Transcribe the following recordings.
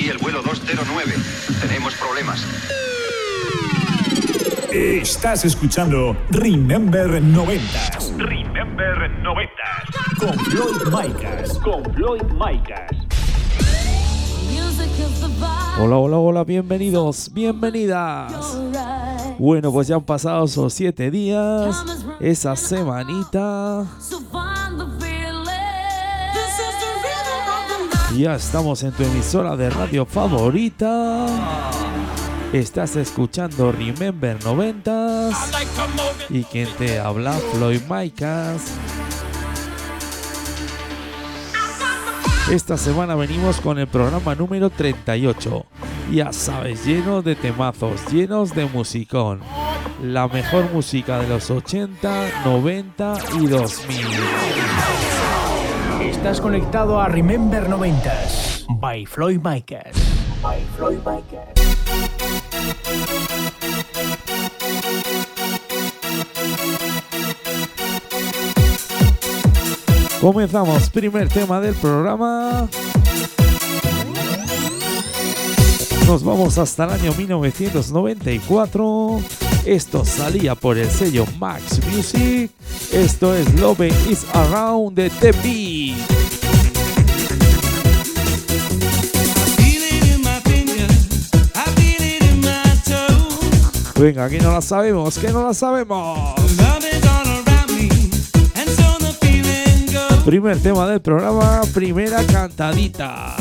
Aquí el vuelo 209. Tenemos problemas. Estás escuchando Remember 90 Remember 90. con Floyd Micas. Con Floyd Micas. Hola, hola, hola, bienvenidos, bienvenidas. Bueno, pues ya han pasado esos siete días, esa semanita. Ya estamos en tu emisora de radio favorita. Estás escuchando Remember 90 y quien te habla Floyd Micas. Esta semana venimos con el programa número 38. Ya sabes, lleno de temazos, llenos de musicón. La mejor música de los 80, 90 y 2000. Estás conectado a Remember 90s by Floyd Micas. By Floyd Micas. Comenzamos, primer tema del programa. Nos vamos hasta el año 1994. Esto salía por el sello Max Music. Esto es Love is Around the The Venga, que no la sabemos, que no la sabemos. Primer tema del programa, primera cantadita.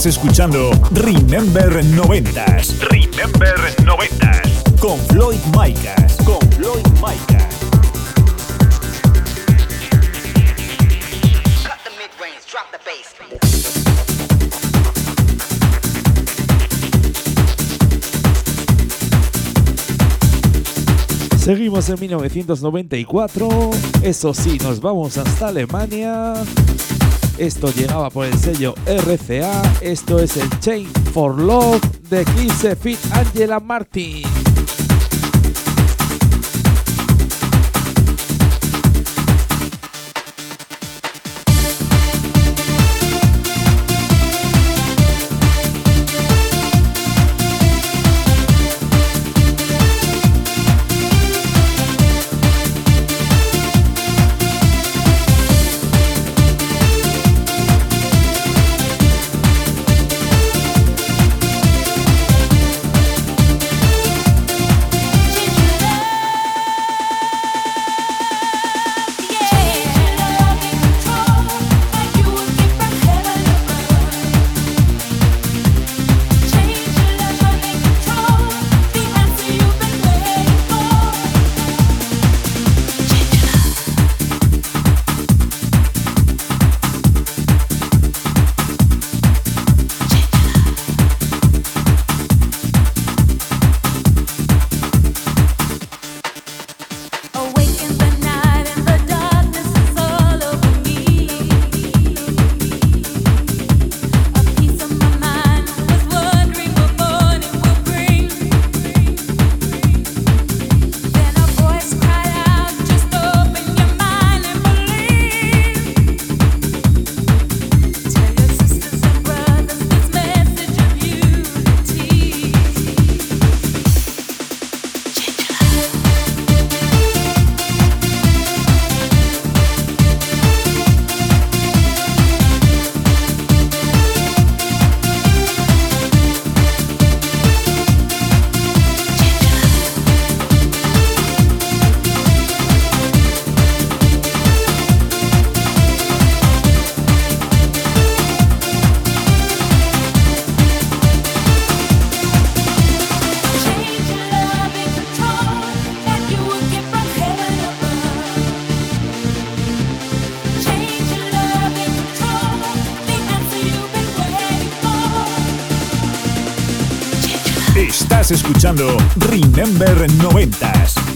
Estás escuchando Remember 90 Remember 90. con Floyd Micas. Con Floyd Micas. Seguimos en 1994. Eso sí, nos vamos hasta Alemania. Esto llegaba por el sello RCA. Esto es el Chain for Love de Kiss Fit Angela Martin. Escuchando Remember 90s.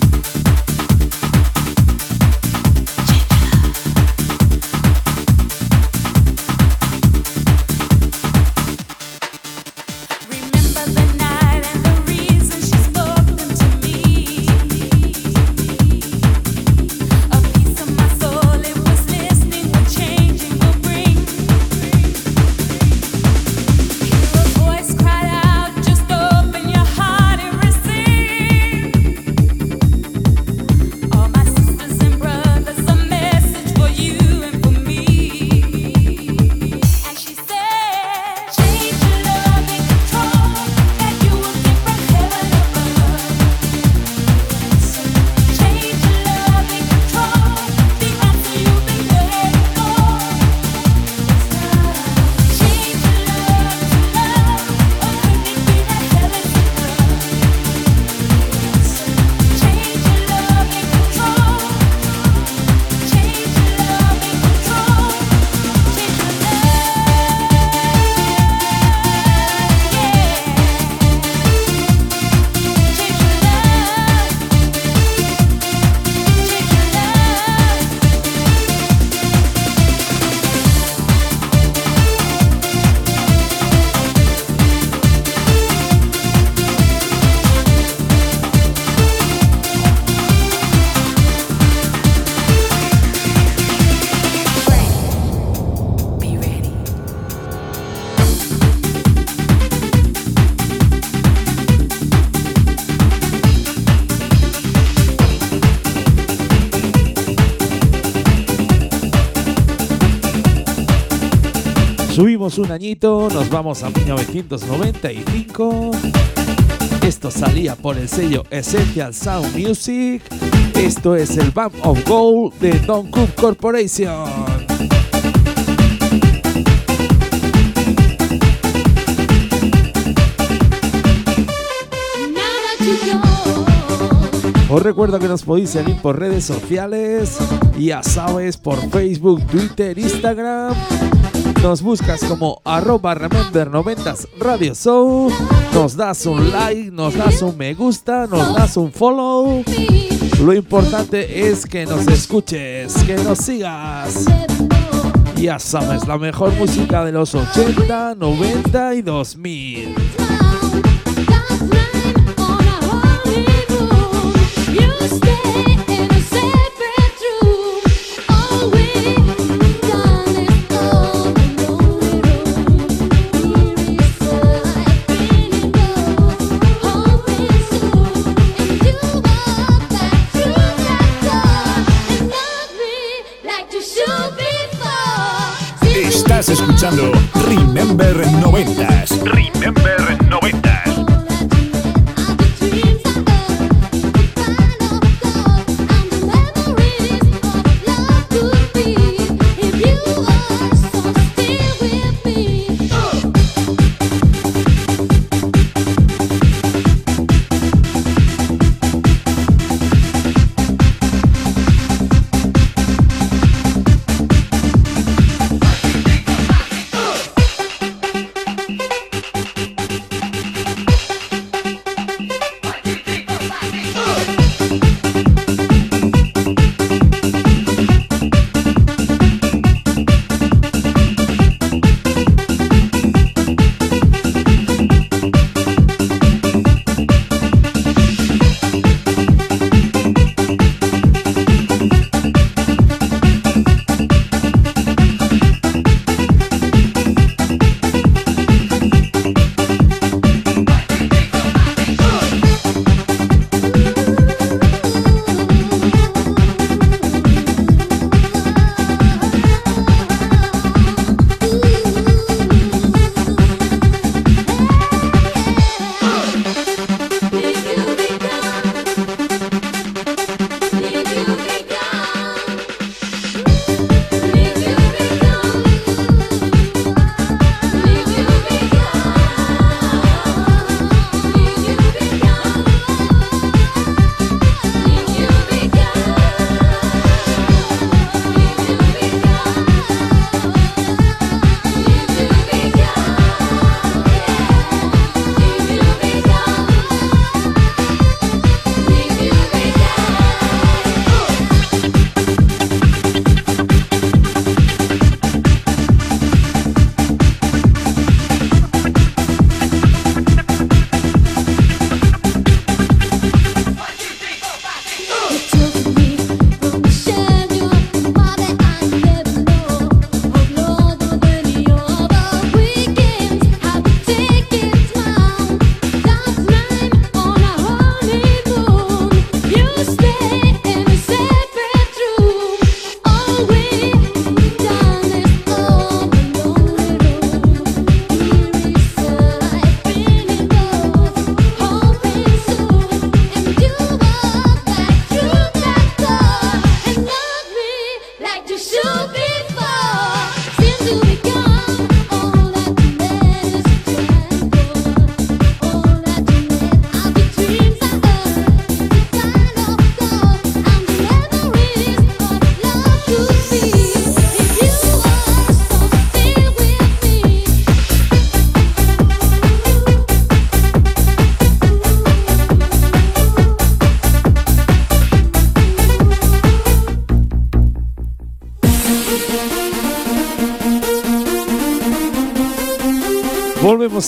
Un añito, nos vamos a 1995. Esto salía por el sello Essential Sound Music. Esto es el Bump of Gold de Don Cook Corporation. Os recuerdo que nos podéis seguir por redes sociales, ya sabes, por Facebook, Twitter, Instagram. Nos buscas como arroba remember 90 Radio Show. Nos das un like, nos das un me gusta, nos das un follow. Lo importante es que nos escuches, que nos sigas. Ya sabes, la mejor música de los 80, 90 y 2000.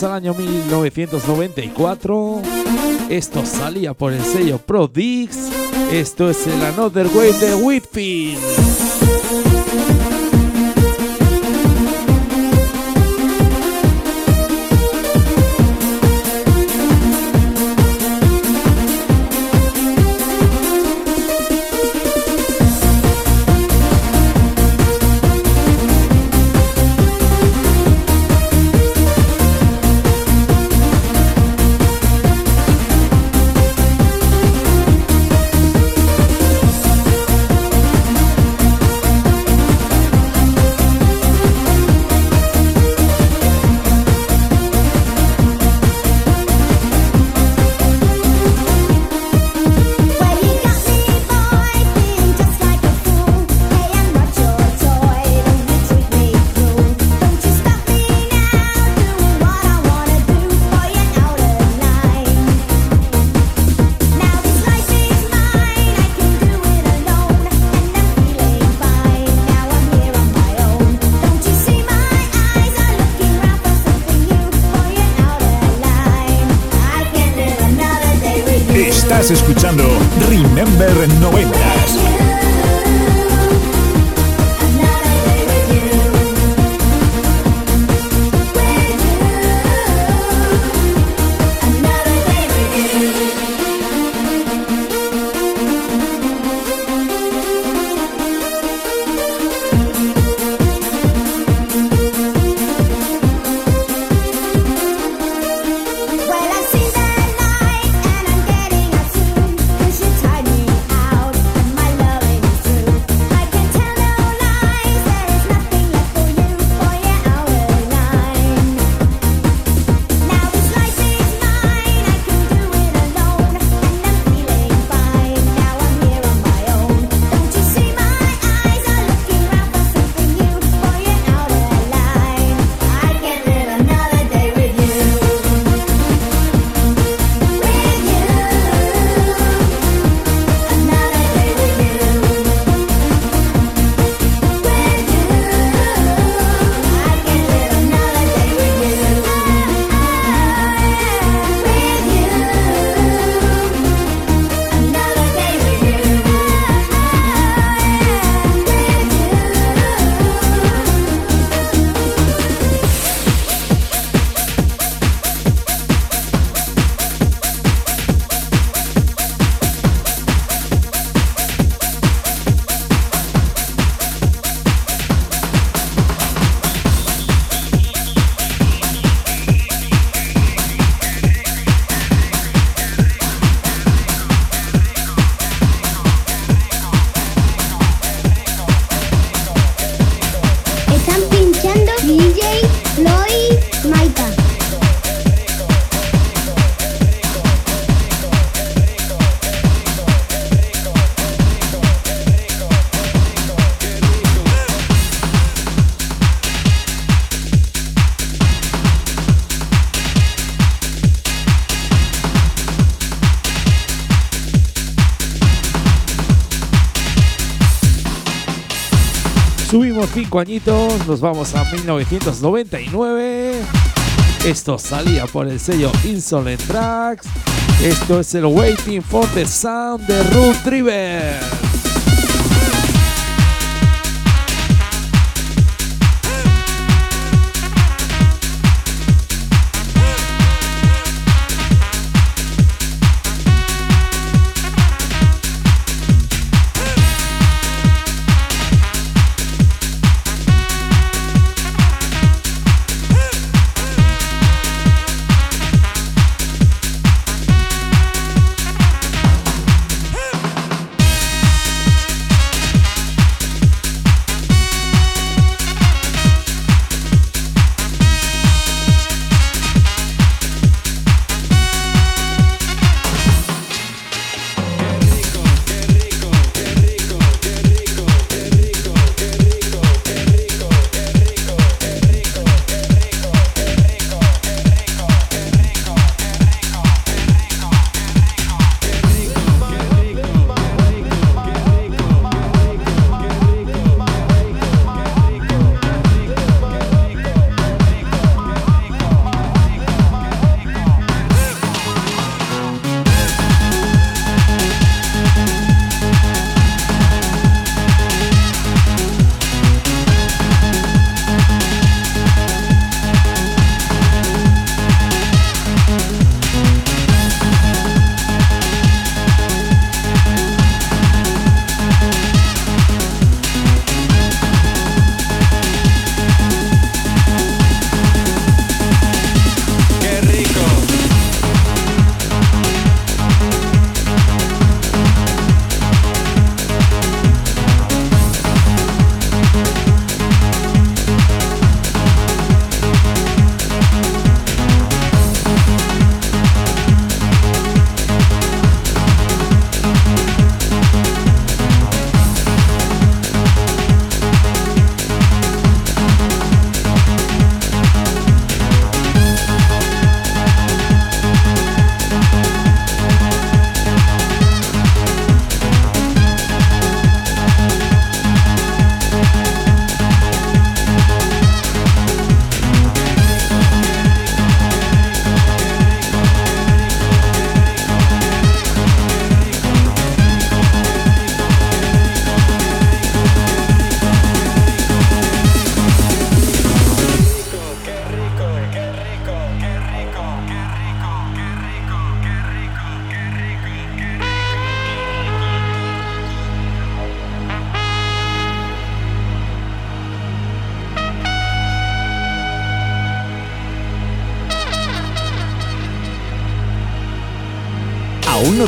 Al año 1994. Esto salía por el sello Prodix. Esto es el Another Way de Whitfield. Subimos cinco añitos, nos vamos a 1999. Esto salía por el sello Insolent Tracks. Esto es el Waiting for the Sound de Root River.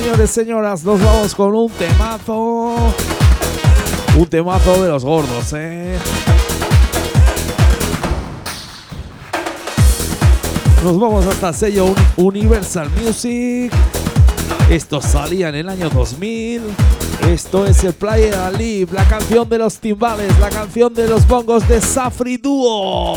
Señores, señoras, nos vamos con un temazo. Un temazo de los gordos, ¿eh? Nos vamos hasta el sello Un- Universal Music. Esto salía en el año 2000. Esto es el Player Alive, la canción de los timbales, la canción de los bongos de Safri Duo.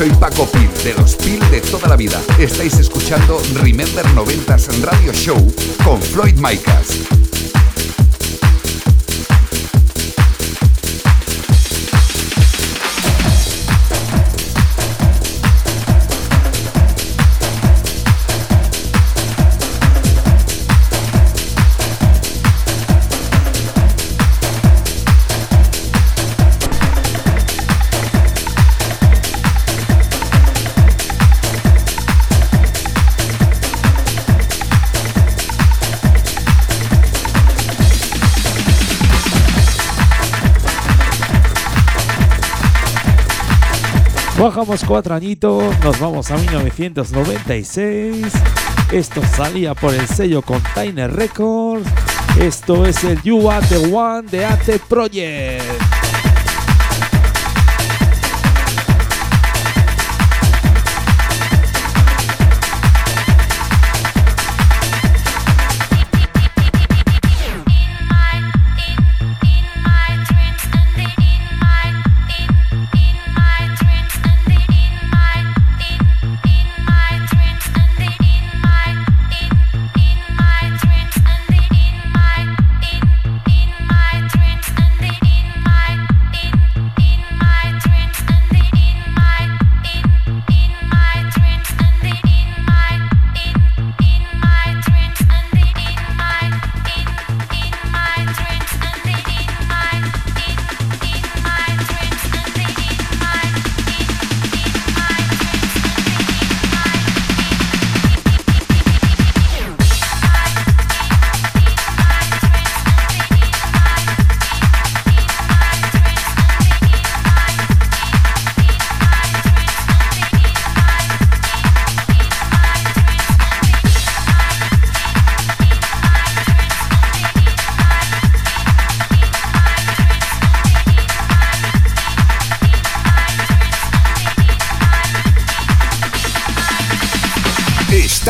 Soy Paco Pil, de los Pil de toda la vida. Estáis escuchando Remember 90s Radio Show con Floyd Micas. Bajamos cuatro añitos, nos vamos a 1996. Esto salía por el sello Container Records. Esto es el You Are the One de AT Project.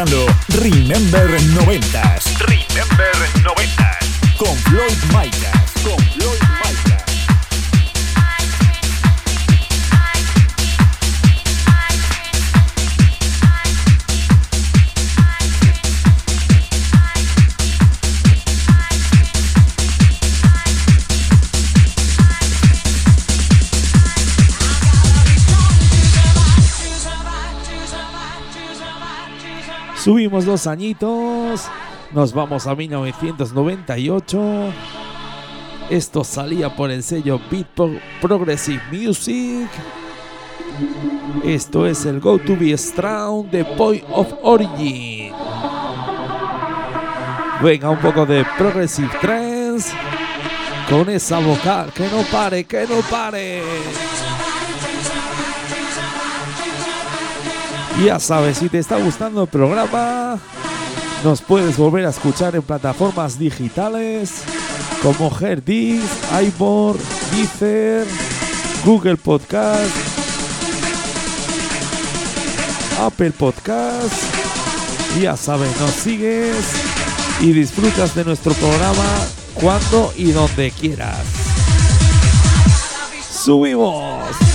Escuchando Remember 90s. Remember 90s. Con Floyd Micas. Con Floyd Subimos dos añitos, nos vamos a 1998. Esto salía por el sello Beat Pro- Progressive Music. Esto es el Go to Be Strong de Point of Origin. Venga, un poco de Progressive Trance. Con esa vocal, que no pare, que no pare. Ya sabes, si te está gustando el programa, nos puedes volver a escuchar en plataformas digitales como Herdis, iBoard, Deezer, Google Podcast, Apple Podcast. Ya sabes, nos sigues y disfrutas de nuestro programa cuando y donde quieras. ¡Subimos!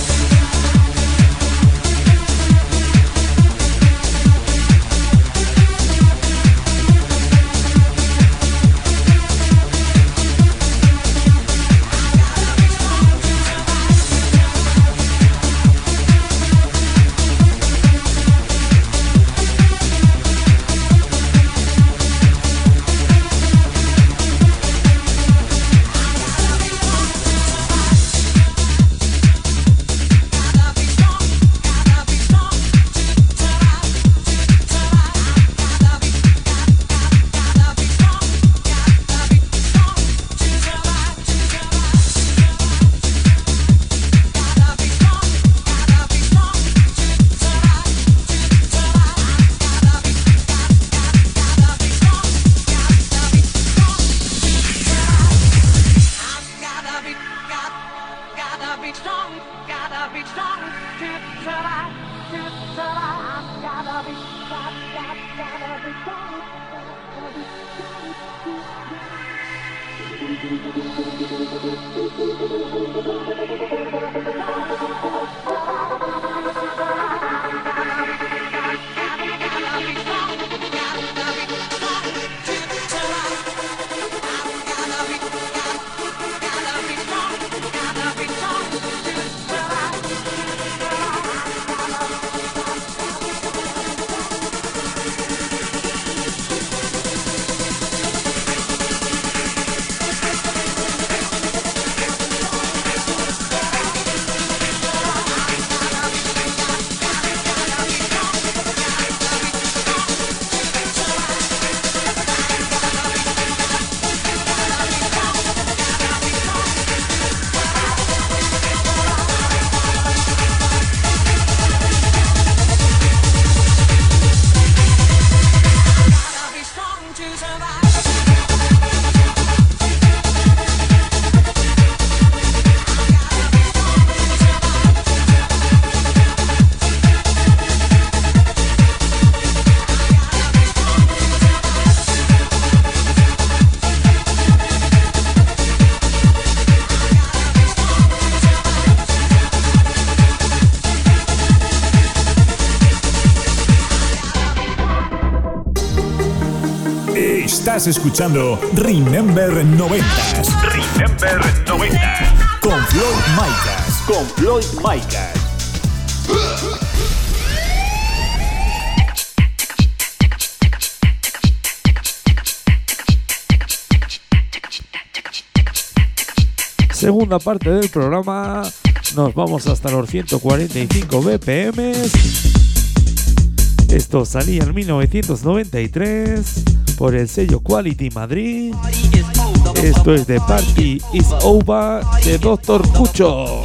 Estás escuchando Remember 90s. Remember 90 Con Floyd Micas. Con Floyd Micas. Segunda parte del programa. Nos vamos hasta los 145 BPM. Esto salía en 1993 por el sello Quality Madrid. Esto es de Party is Over de Dr. Cucho.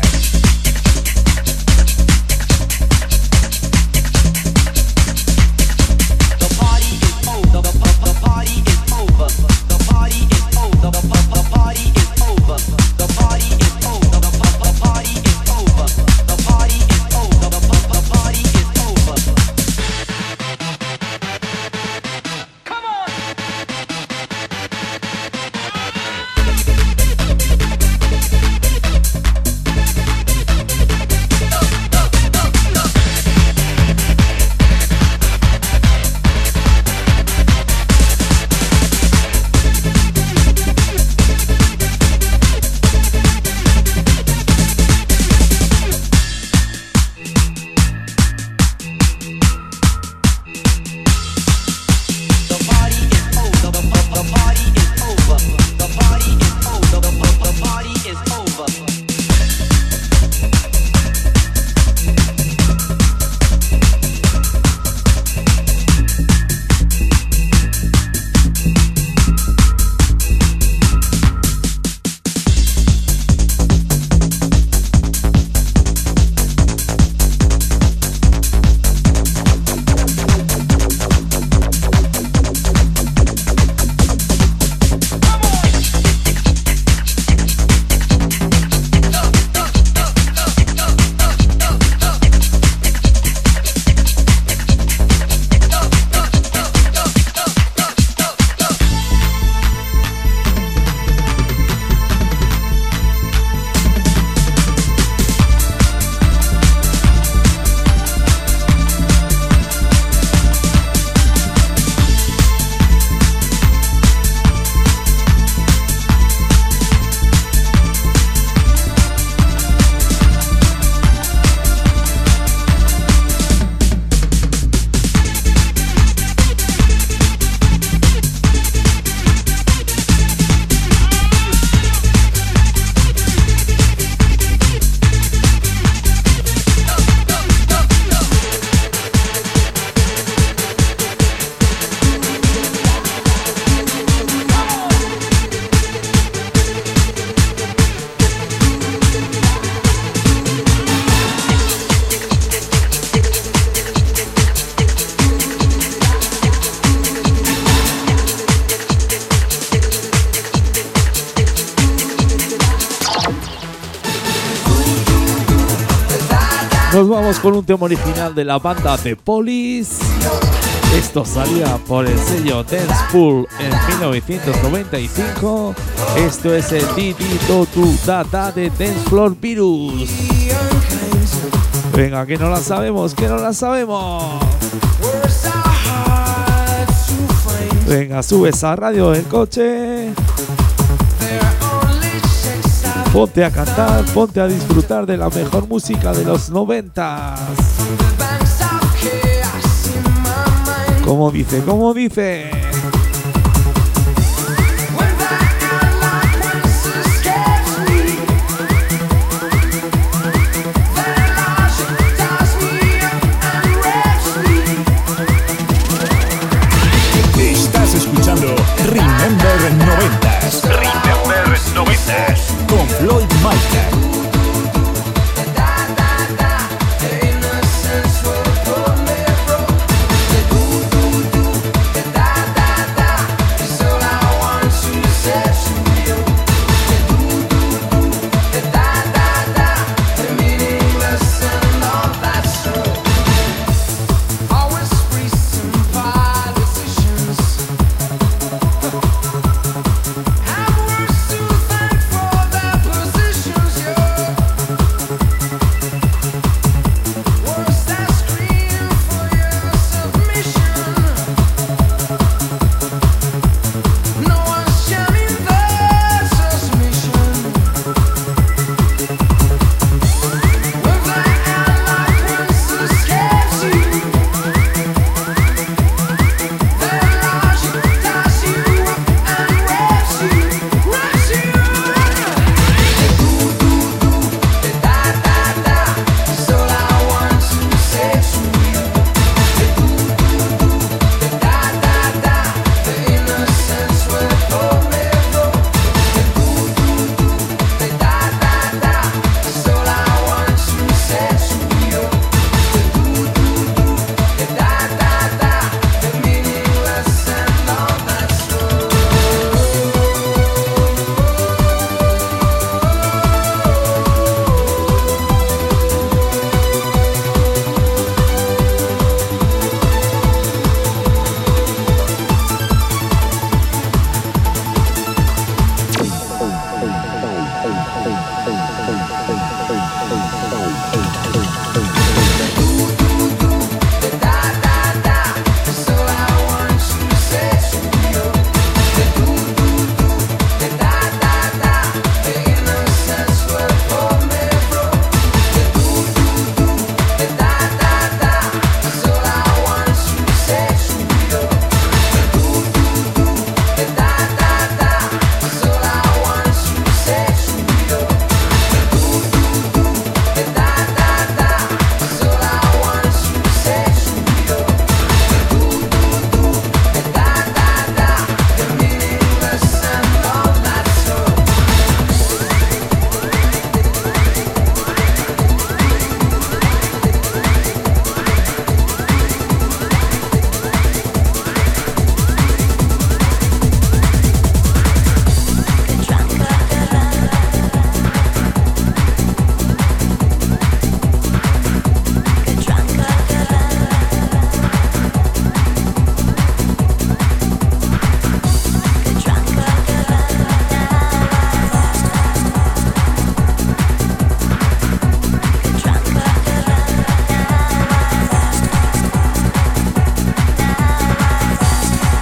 Un tema original de la banda The Police. Esto salía por el sello Dance Pool en 1995. Esto es el Didi Totu Data de Dance Floor Virus. Venga, que no la sabemos, que no la sabemos. Venga, sube esa radio del coche. Ponte a cantar, ponte a disfrutar de la mejor música de los noventas. Como dice, como dice.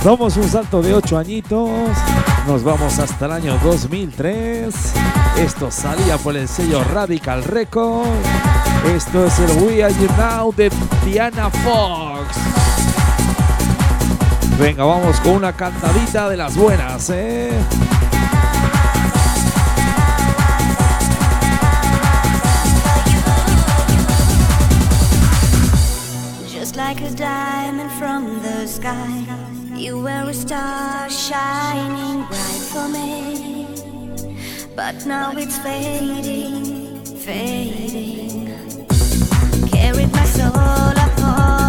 Damos un salto de 8 añitos, nos vamos hasta el año 2003. Esto salía por el sello Radical Records. Esto es el We Are You Now de Diana Fox. Venga, vamos con una cantadita de las buenas, ¿eh? Star shining bright for me. But now it's fading, fading. Carried my soul upon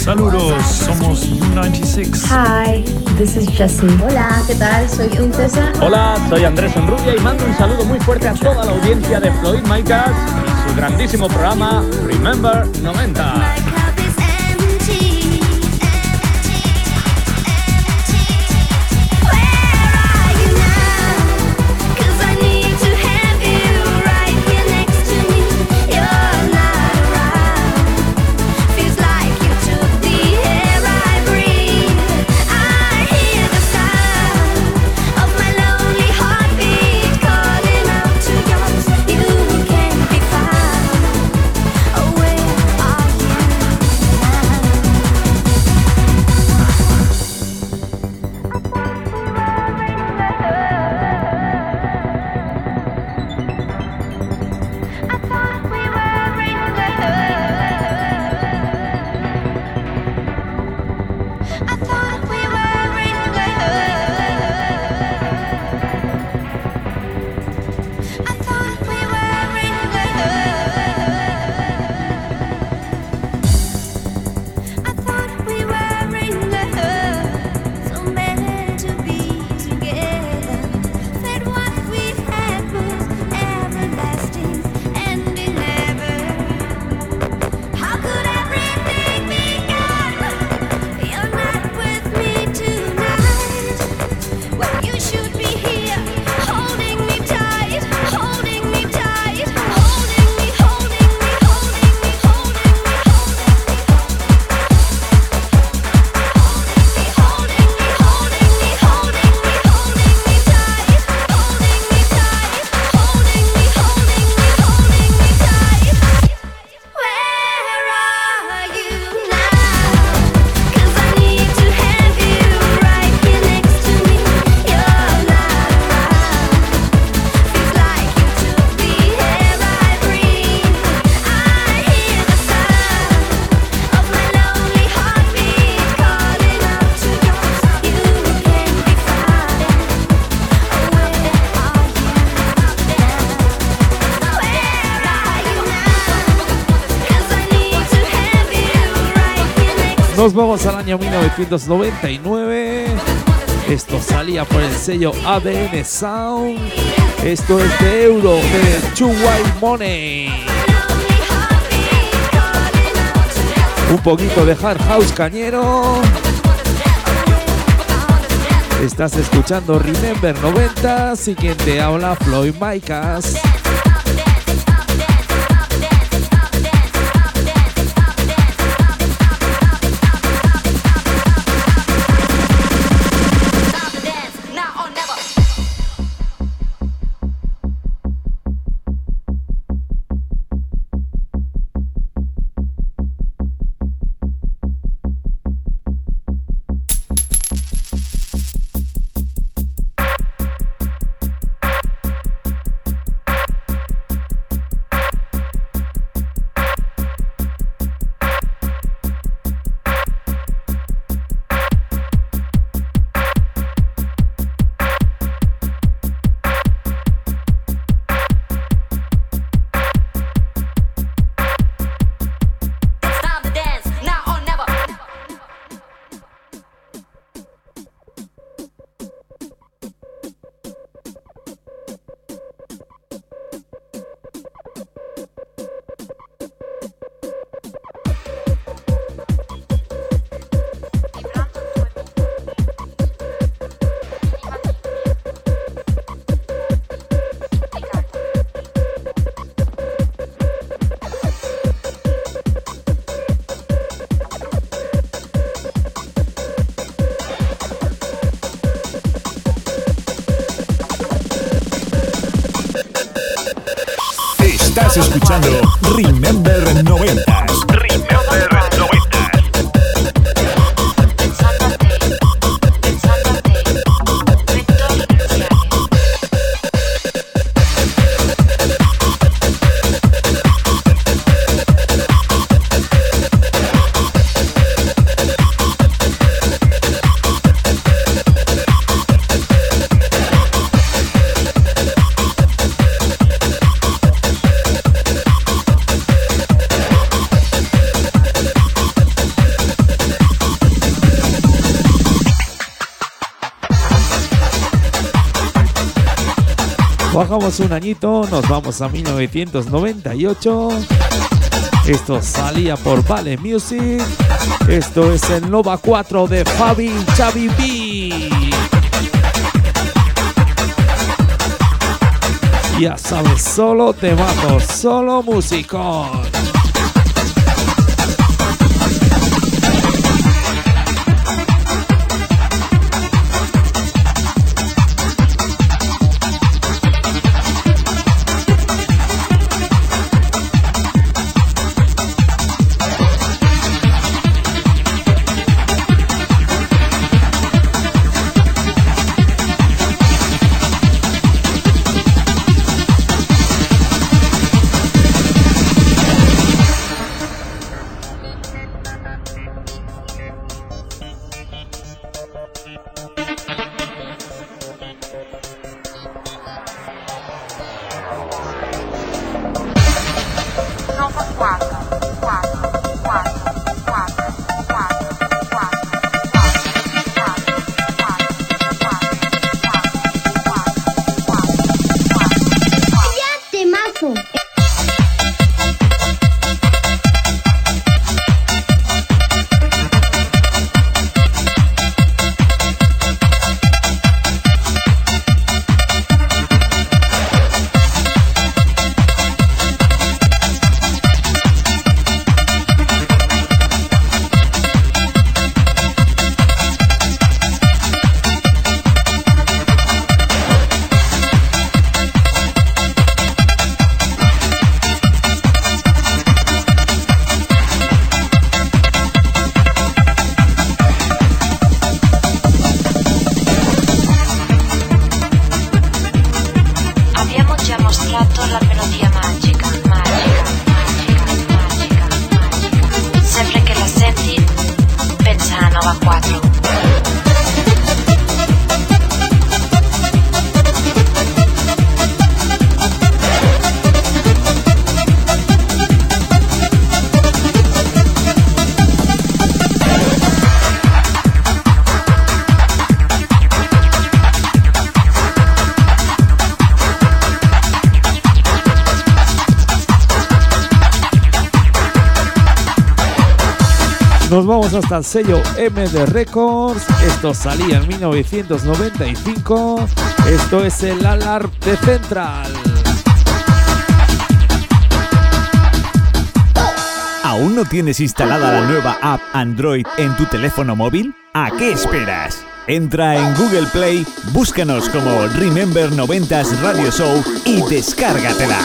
Saludos, somos U96. Hi, this is Jessie. Hola, ¿qué tal? Soy Uncesa. Hola, soy Andrés Enrubia y mando un saludo muy fuerte a toda la audiencia de Floyd Micas y su grandísimo programa Remember 90. Nos vamos al año 1999. Esto salía por el sello ADN Sound. Esto es de Euro, de Two White Money. Un poquito de hard house cañero. Estás escuchando Remember 90 y quien te habla Floyd Micas. Bajamos un añito, nos vamos a 1998. Esto salía por Vale Music. Esto es el Nova 4 de Fabi Chavi B. Ya sabes, solo temazos, solo musicón. Hasta el sello MD Records. Esto salía en 1995. Esto es el Alarm de Central. ¿Aún no tienes instalada la nueva app Android en tu teléfono móvil? ¿A qué esperas? Entra en Google Play, búscanos como Remember 90s Radio Show y descárgatela.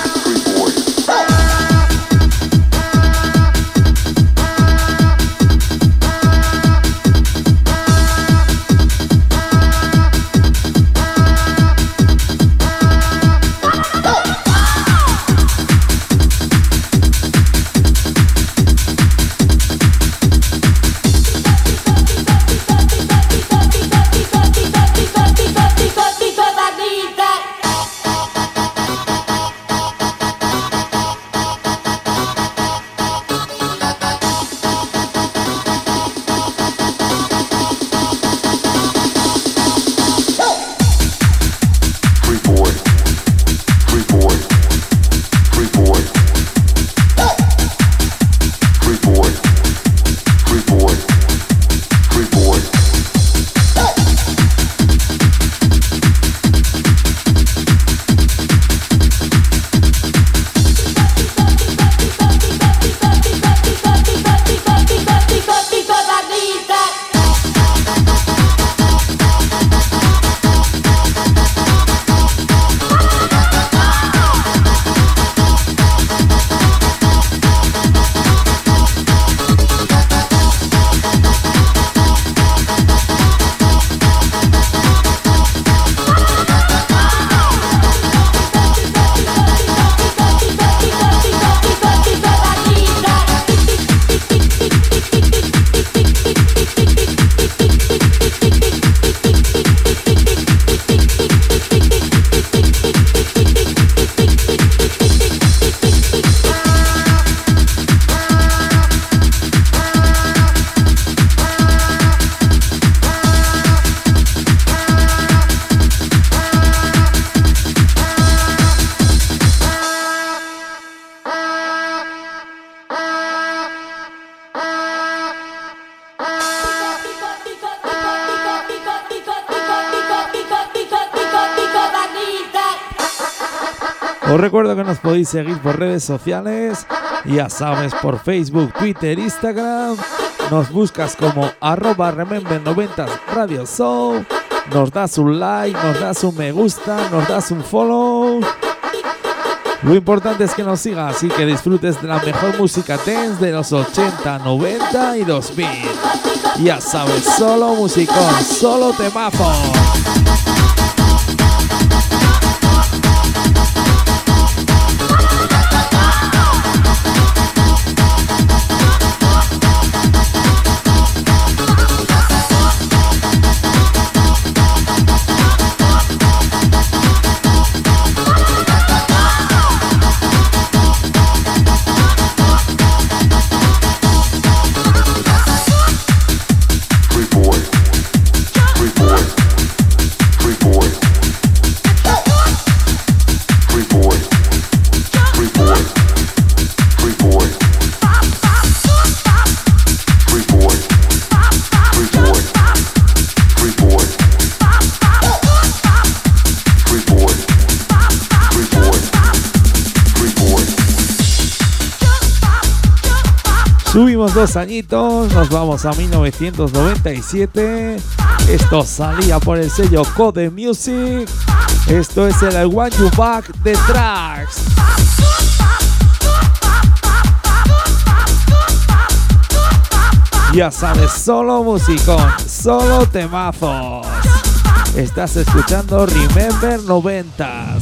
Podéis seguir por redes sociales, ya sabes, por Facebook, Twitter, Instagram. Nos buscas como arroba remember90 Radio Show. Nos das un like, nos das un me gusta, nos das un follow. Lo importante es que nos sigas y que disfrutes de la mejor música dance de los 80, 90 y 2000. Ya sabes, solo musicón, solo temazo. Añitos, nos vamos a 1997. Esto salía por el sello Code Music. Esto es el I Want You Back de Tracks. Ya sabes, solo musicón, solo temazos. Estás escuchando Remember 90s.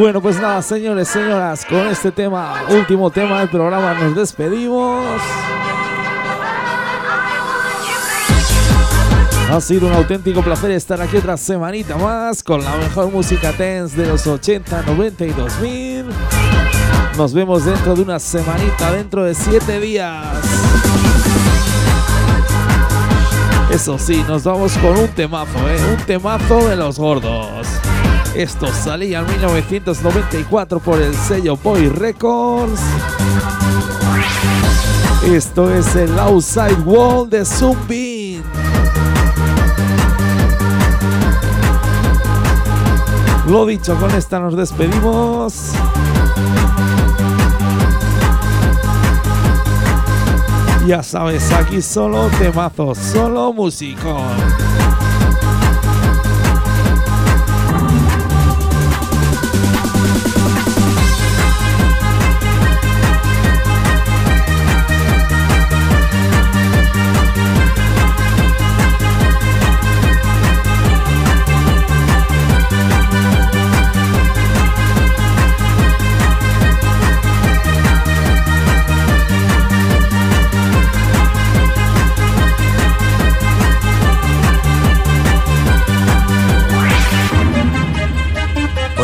Bueno, pues nada, señores, señoras, con este tema, último tema del programa, nos despedimos. Ha sido un auténtico placer estar aquí otra semanita más con la mejor música dance de los 80, 90 y 2000. Nos vemos dentro de una semanita, dentro de siete días. Eso sí, nos vamos con un temazo, ¿eh? Un temazo de los gordos. Esto salía en 1994 por el sello Boy Records. Esto es el Outside Wall de Zumbin. Lo dicho, con esta nos despedimos. Ya sabes, aquí solo temazos, solo músico.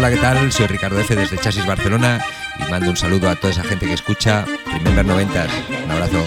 Hola, ¿qué tal? Soy Ricardo F. desde Chasis Barcelona y mando un saludo a toda esa gente que escucha Remember 90. Un abrazo.